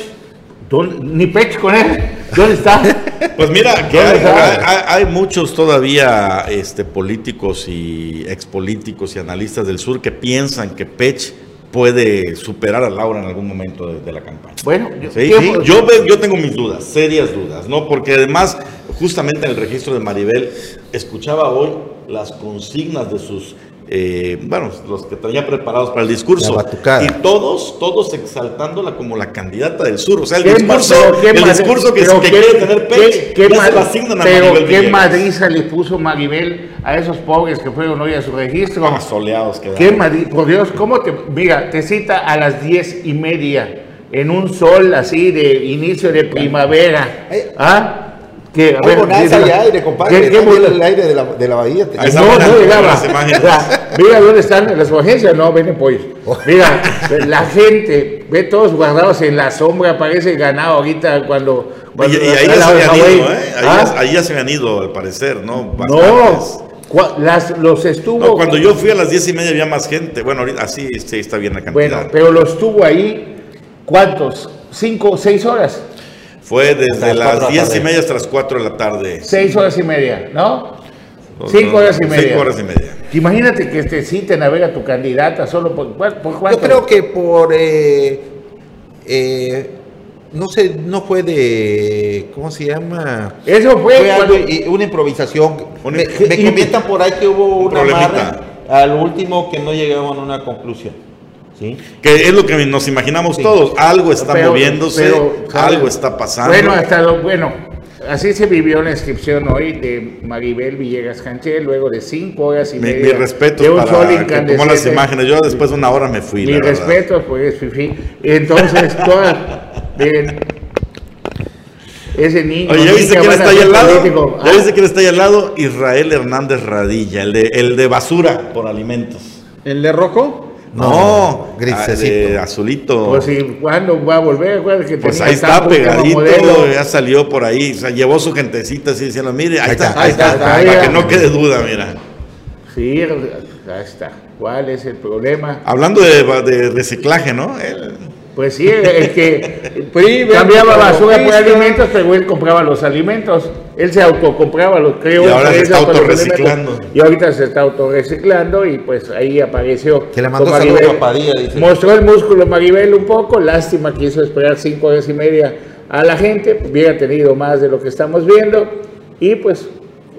Ni Pech con él. ¿Dónde está? Pues mira, que hay, muchos todavía este, políticos y expolíticos y analistas del sur que piensan que Pech puede superar a Laura en algún momento de, la campaña. Bueno, yo, yo, yo tengo mis dudas, serias dudas, ¿no? Porque además, justamente en el registro de Maribel, escuchaba hoy las consignas de sus, eh, bueno, los que tenía preparados para el discurso. Y todos, todos exaltándola como la candidata del sur. O sea, el discurso, el discurso que, quiere tener Pech, ¿qué, qué a Pero qué madriza le puso Maribel a esos pobres que fueron hoy a su registro. Más soleados que ¿Qué Por Dios, ¿cómo te, mira, te cita a las diez y media en un sol así de inicio de primavera. ¿Ah? Que, a ver, aire, compadre. ¿Qué, el aire de la, de la bahía. no, no llegaba. Mira dónde están las agencias, no, ven pollos. Oh. Mira, la gente, ve todos guardados en la sombra, parece ganado ahorita cuando. y, ahí ya se habían ido, ¿eh? ¿Ah? Ahí, ya se habían ido, al parecer, ¿no? No. Las, los estuvo. No, cuando yo fui a las diez y media había más gente. Bueno, ahorita así sí, está bien la cantidad. Bueno, pero los tuvo ahí, ¿cuántos? ¿Cinco, seis horas? Fue desde las diez y media hasta las 4 de la tarde. Seis horas y media, ¿no? cinco horas y media. Cinco horas y media. Imagínate que te citen a ver a tu candidata solo por, por cuánto. Yo creo que por eh, eh, no sé, no fue de ¿cómo se llama? Eso fue, una improvisación. me, comentan por ahí que hubo una amarre al último que no llegaban a una conclusión. Que es lo que nos imaginamos todos. Algo está moviéndose, algo está pasando. Bueno, hasta lo, bueno, así se vivió la inscripción hoy de Maribel Villegas Canché, luego de cinco horas y mi, media. Mi respeto de un para que tomó las imágenes. Yo después de una hora me fui. Mi respeto, pues, Fifi. Entonces, todas. ese niño. Oye, ¿ya viste quién está ahí al lado? ¿Ya viste quién está ahí al lado? Israel Hernández Radilla, el de, el de basura por alimentos. ¿El de rojo? No, grisecito. azulito. Pues si cuando va a volver, pues ahí está pegadito, ya salió por ahí, o sea, llevó su gentecita así diciendo, mire, ahí, está, ahí está, para que no quede duda, mira. Sí, ahí está. ¿Cuál es el problema? Hablando de, de reciclaje, ¿no? Pues sí, el que cambiaba basura por alimentos, pero él compraba los alimentos. Él se autocompraba los creo. Y ahora se está autorreciclando. Y ahorita se está autorreciclando y pues ahí apareció. Que le mandó Maribel, Padilla, dice. Mostró el músculo Maribel un poco, lástima que hizo esperar cinco horas y media a la gente, hubiera tenido más de lo que estamos viendo y pues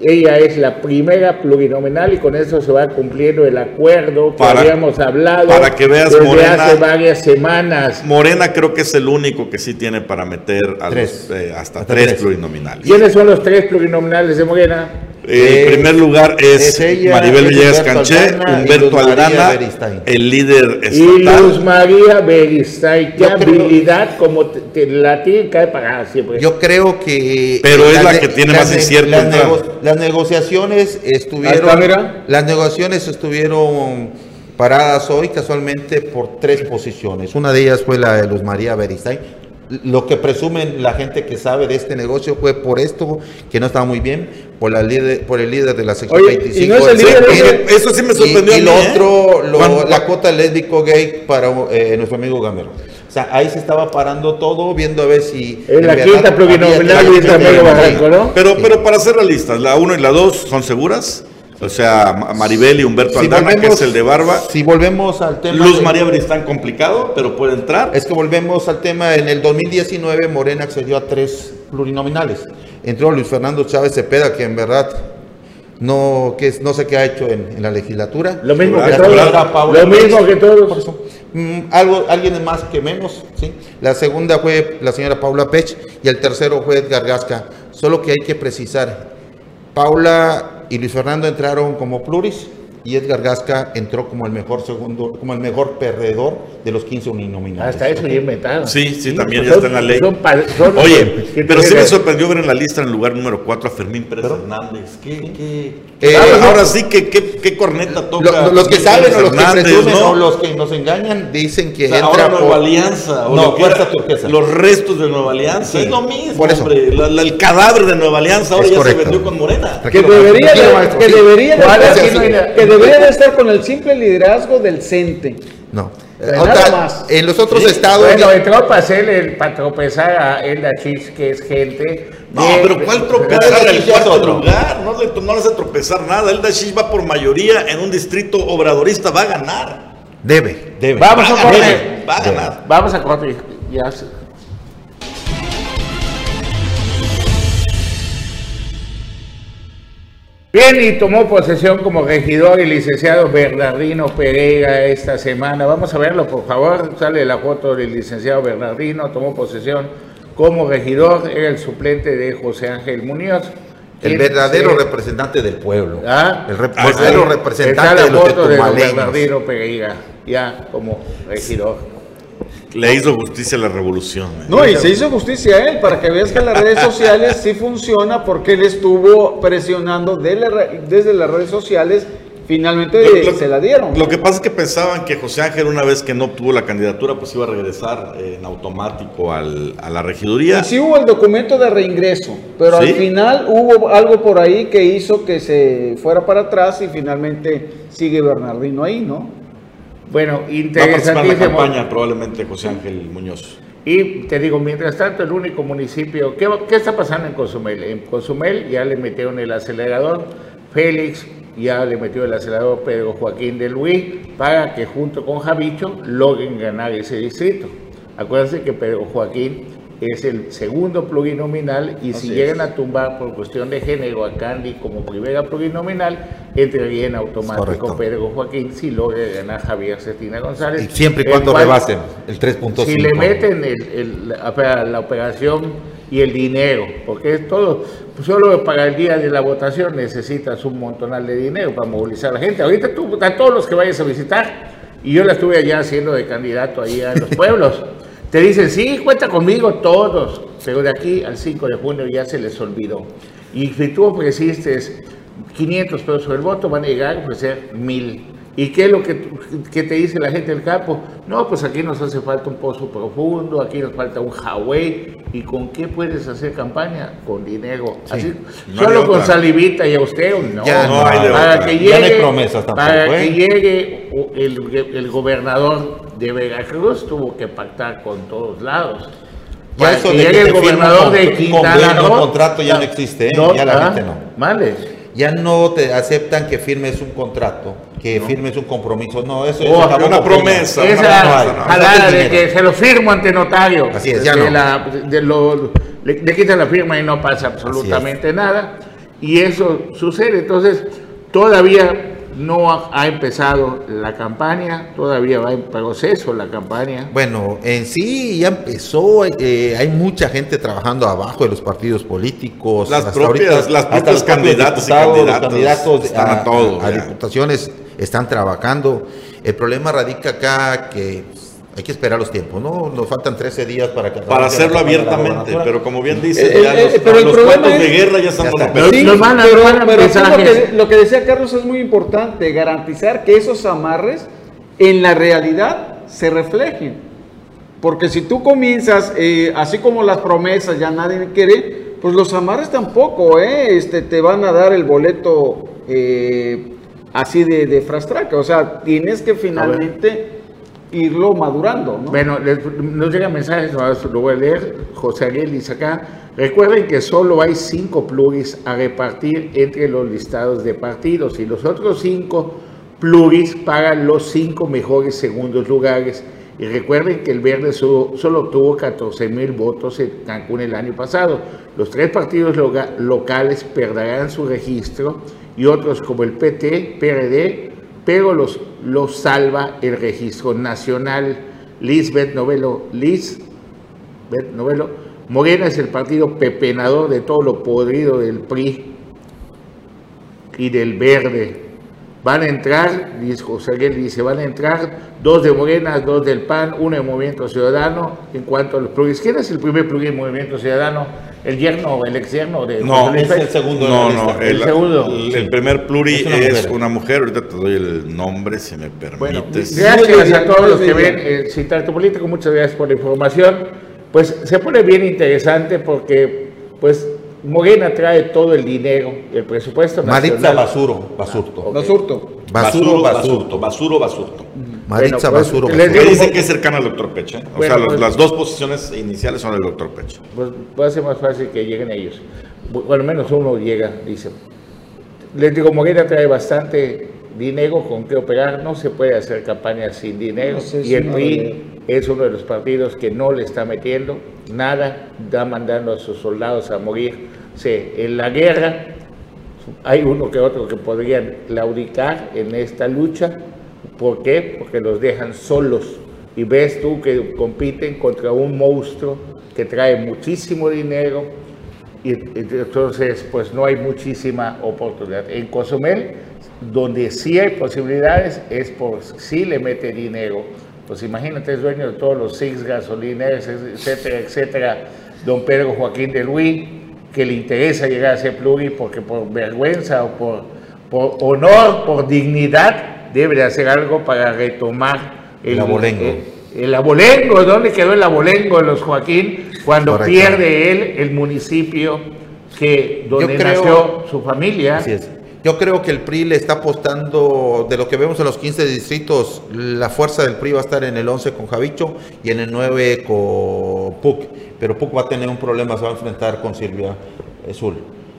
ella es la primera plurinominal y con eso se va cumpliendo el acuerdo que habíamos hablado para que veas desde Morena, hace varias semanas. Morena creo que es el único que sí tiene para meter eh, hasta, tres, plurinominales. ¿Quiénes son los tres plurinominales de Morena? En primer lugar es, Maribel Villegas Canché, Humberto Aldana, el líder estatal. Y Luz María Beristain. Qué habilidad como la tiene que pagar siempre. Yo creo que. Pero es la que tiene más incierto. Las, negociaciones estuvieron. Las negociaciones estuvieron paradas hoy casualmente por tres posiciones. Una de ellas fue la de Luz María Beristain lo que presumen la gente que sabe de este negocio fue por esto, que no estaba muy bien, por, la líder, por el líder de la sección 25. eso sí me sorprendió. Y, lo ¿eh? otro, la cuota lésbico gay para eh, nuestro amigo Gamero. O sea, ahí se estaba parando todo, viendo a ver si. En la quinta plurinominal y Barranco, ¿no? Pero, pero para ser realistas, la 1 y la 2 son seguras. O sea, Maribel y Humberto Aldana, que es el de Barba. Si volvemos al tema. Luz María Bristán complicado, pero puede entrar. Es que volvemos al tema. En el 2019, Morena accedió a tres plurinominales. Entró Luis Fernando Chávez Cepeda, que en verdad no, que no sé qué ha hecho en, la legislatura. Lo mismo que todos. Lo mismo que todos. Mm, algo, alguien más que menos. ¿sí? La segunda fue la señora Paula Pech y el tercero fue Edgar Gasca. Solo que hay que precisar. Paula y Luis Fernando entraron como pluris y Edgar Gasca entró como el mejor segundo, como el mejor perdedor de los 15 uninominados. Hasta eso ya inventado. Sí, sí, también ya está en la ley. Oye, pero sí me sorprendió ver en la lista en el lugar número 4 a Fermín Pérez Hernández. ¿Qué, qué, eh, ahora sí que qué, corneta toca. los que saben o los que presumen o los que nos engañan dicen que entra ahora Nueva Alianza. no, Fuerza Turquesa. Los restos de Nueva Alianza. es lo mismo, por eso. hombre. el cadáver de Nueva Alianza ahora ya se vendió con Morena. Que debería, que debería, que debería de estar con el simple liderazgo del CENTE. No. En los otros estados. Bueno, entró para hacer el, para tropezar a Elda Chich, que es gente. No, pero ¿cuál tropezar el cuarto lugar? No le, no le hace tropezar nada. Elda Chich va por mayoría en un distrito obradorista, va a ganar. Debe, debe. Vamos a correr. Va a ganar. Vamos a correr. Ya Bien, y tomó posesión como regidor el licenciado Bernardino Pereira esta semana. Vamos a verlo, por favor. Sale la foto del licenciado Bernardino. Tomó posesión como regidor. Era el suplente de José Ángel Muñoz. El verdadero representante del pueblo. ¿Ah? El verdadero representante de los de Bernardino Pereira, ya como regidor. Le hizo justicia a la revolución. ¿eh? No, y se hizo justicia a él, para que veas que las redes sociales sí funciona porque él estuvo presionando desde las redes sociales finalmente se la dieron. Lo que pasa es que pensaban que José Ángel, una vez que no obtuvo la candidatura, pues iba a regresar en automático a la regiduría. Y sí hubo el documento de reingreso, pero al final hubo algo por ahí que hizo que se fuera para atrás y finalmente sigue Bernardino ahí, ¿no? Bueno, interesantísimo. la campaña probablemente José Ángel Muñoz. Y te digo, mientras tanto, el único municipio, ¿qué, ¿qué, está pasando en Cozumel? En Cozumel ya le metieron el acelerador, Félix ya le metió el acelerador Pedro Joaquín de Luis para que junto con Javicho logren ganar ese distrito. Acuérdense que Pedro Joaquín es el segundo plurinominal y si llegan a tumbar por cuestión de género a Candy como primera plurinominal, entraría en automático Pedro Joaquín si logra ganar Javier Cetina González. Y siempre y cuando rebasen el 3.5. Si le meten la, operación y el dinero, porque es todo, solo para el día de la votación necesitas un montonal de dinero para movilizar a la gente. Ahorita tú, a todos los que vayas a visitar, y yo la estuve allá haciendo de candidato ahí a los pueblos. Te dicen, sí, cuenta conmigo todos, pero de aquí al 5 de junio ya se les olvidó. Y si tú ofreciste 500 pesos el voto, van a llegar a ofrecer 1000. ¿Y qué es lo que, te dice la gente del campo? No, pues aquí nos hace falta un pozo profundo, aquí nos falta un Huawei. ¿Y con qué puedes hacer campaña? Con dinero. Así, solo con salivita y a usted, no. Ya no, hay para que llegue, Para que ¿eh? llegue el, el gobernador de Veracruz tuvo que pactar con todos lados. Ya eso de que el gobernador de Quintana Roo. contrato ya no, existe, ¿eh? ya la gente no. Vale. Ya no te aceptan que firmes un contrato, que firmes un compromiso. No, eso oh, es una promesa. Esa de que se lo firmo ante notario. Así es, ya no. le, quitan la firma y no pasa absolutamente nada. Y eso sucede. Entonces, todavía no ha, empezado la campaña, todavía va en proceso la campaña. Bueno, en sí ya empezó, eh, hay mucha gente trabajando abajo de los partidos políticos. Las propias, las propias candidatos y candidatos, están a, todos, a diputaciones están trabajando. El problema radica acá que hay que esperar los tiempos, ¿no? Nos faltan 13 días para que... Para hacerlo abiertamente, pero como bien dice, eh, ya eh, los, pero los de guerra ya están pero, sí, lo, que, lo que decía Carlos es muy importante, garantizar que esos amarres en la realidad se reflejen. Porque si tú comienzas, eh, así como las promesas ya nadie quiere, pues los amarres tampoco, ¿eh? Este, te van a dar el boleto así de, de frastraca. O sea, tienes que finalmente irlo madurando. ¿no? Bueno, nos llegan mensajes, lo voy a leer, José dice acá. Recuerden que solo hay cinco pluris a repartir entre los listados de partidos y los otros cinco pluris pagan los cinco mejores segundos lugares. Y recuerden que el Verde solo, solo tuvo 14 mil votos en Cancún el año pasado. Los tres partidos locales perderán su registro y otros como el PT, PRD, pero los, los salva el registro nacional. Lisbeth Novelo, Lisbeth Novelo, Morena es el partido pepenador de todo lo podrido del PRI y del Verde. Van a entrar, José dice, van a entrar dos de Morena, dos del PAN, uno de Movimiento Ciudadano. En cuanto a los plugins, ¿quién es el primer plugin Movimiento Ciudadano? ¿El yerno, el ex yerno de No, es el segundo. No, no, el, segundo. El, primer pluri es una, mujer. Ahorita te doy el nombre, si me permites. Bueno, gracias a todos los que ven eh, Citar Político, muchas gracias por la información. Pues se pone bien interesante porque, pues, Morena trae todo el dinero, el presupuesto Maritza Basuro, Basurto. Basurto. Basuro, Basurto. Basuro, Basurto. Maritza pues, Basuro. Les dice que es cercano al doctor Peche. O sea, pues, las dos posiciones iniciales son el doctor Peche. Pues puede ser más fácil que lleguen ellos. Bueno, menos uno llega, dice. Les digo, Morena trae bastante dinero con que operar, no se puede hacer campaña sin dinero. y el PRI es uno de los partidos que no le está metiendo nada, está mandando a sus soldados a morir. en la guerra hay uno que otro que podrían claudicar en esta lucha. ¿Por qué? Porque los dejan solos. Y ves tú que compiten contra un monstruo que trae muchísimo dinero, y entonces pues no hay muchísima oportunidad. En Cozumel donde sí hay posibilidades es por si le mete dinero. Pues imagínate, es dueño de todos los six gasolineros, etcétera, etcétera, don Pedro Joaquín de Luis, que le interesa llegar a ser pluri porque por vergüenza o por, por honor, por dignidad, debe de hacer algo para retomar el, abolengo. El, abolengo, ¿dónde quedó el abolengo de los Joaquín cuando pierde él el municipio que donde nació su familia? Así es. Yo creo que el PRI le está apostando, de lo que vemos en los 15 distritos, la fuerza del PRI va a estar en el 11 con Javicho y en el 9 con PUC. Pero PUC va a tener un problema, se va a enfrentar con Silvia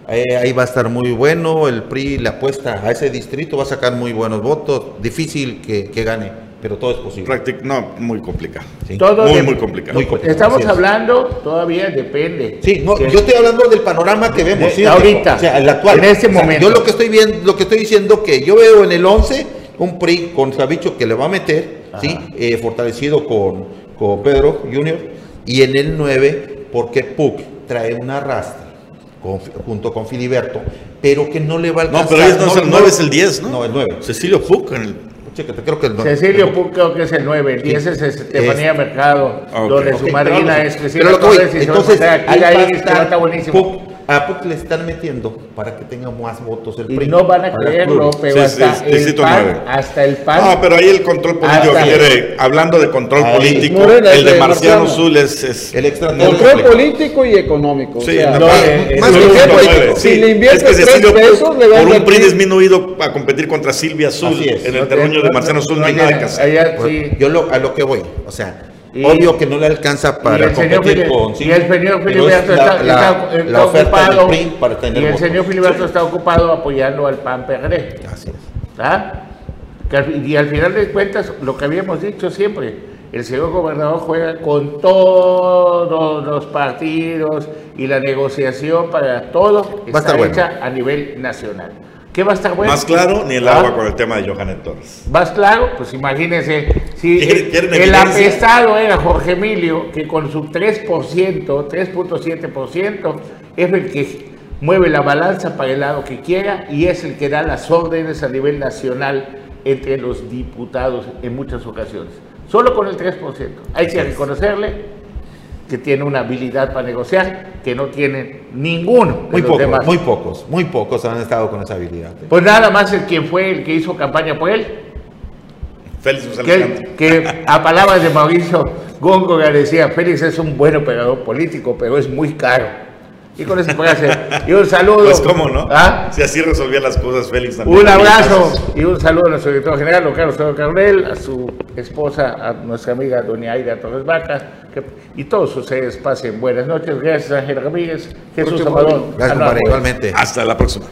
Ahí, va a estar muy bueno, el PRI le apuesta a ese distrito, va a sacar muy buenos votos, difícil que gane pero todo es posible. no, muy complicado. Todo muy, muy complicado. Estamos hablando, todavía depende. Sí, no, yo estoy hablando del panorama que vemos. ahorita, o sea, el actual. En este momento. yo lo que estoy viendo, lo que estoy diciendo que yo veo en el 11 un PRI con Sabicho que le va a meter, ¿sí? Eh, fortalecido con, con Pedro Junior, y en el 9 porque PUC trae una rastra junto con Filiberto, pero que no le va a alcanzar. No, pero no, es el 9 es el 10, ¿no? No, el 9. Cecilio Puc en el creo que el Cecilio Puc creo que es el 9, el 10 es Estefanía Mercado, donde su madrina es Cecilia Torres y entonces, ahí, ahí está, está buenísimo. A PUC le están metiendo para que tenga más votos el PRI. Y no van a creerlo, pero hasta, el PAN, hasta el PAN. No, pero ahí el control político quiere, hablando de control político, el de Marciano Azul es, el extra Control político y económico. Sí, o sea, no, eh, más que si le inviertes tres pesos, le Por un PRI disminuido a competir contra Silvia Azul en el terreno de Marciano Azul no hay nada que hacer. Yo a lo que voy, o sea Obvio que no le alcanza para competir con Y el señor Filiberto está, está, ocupado. y el señor Filiberto está ocupado apoyando al PAN PRD. Así es. ¿Ah? Y al final de cuentas, lo que habíamos dicho siempre, el señor gobernador juega con todos los partidos y la negociación para todo está hecha a nivel nacional. ¿Qué va a estar bueno? Más claro, ni el agua ¿Ah? con el tema de Johanet Torres. Más claro, pues imagínense, si el, apestado era Jorge Emilio, que con su 3%, 3.7%, es el que mueve la balanza para el lado que quiera y es el que da las órdenes a nivel nacional entre los diputados en muchas ocasiones. Solo con el 3%. Hay que reconocerle que tiene una habilidad para negociar que no tienen ninguno. De muy pocos, muy pocos, muy pocos han estado con esa habilidad. ¿eh? Pues nada más el quien fue el que hizo campaña por él. Félix que, que a palabras de Mauricio Gongo que decía, Félix es un buen operador político, pero es muy caro. Y con eso puede hacer. Y un saludo. Pues cómo no. ¿Ah? Si así resolvía las cosas, Félix también. Un abrazo y un saludo a nuestro director general, don Carlos Toro a su esposa, a nuestra amiga doña Aida Torres Vaca, y todos ustedes pasen buenas noches. Gracias, Ángel Ramírez, Jesús Amador. Gracias, compadre, igualmente. Hasta la próxima.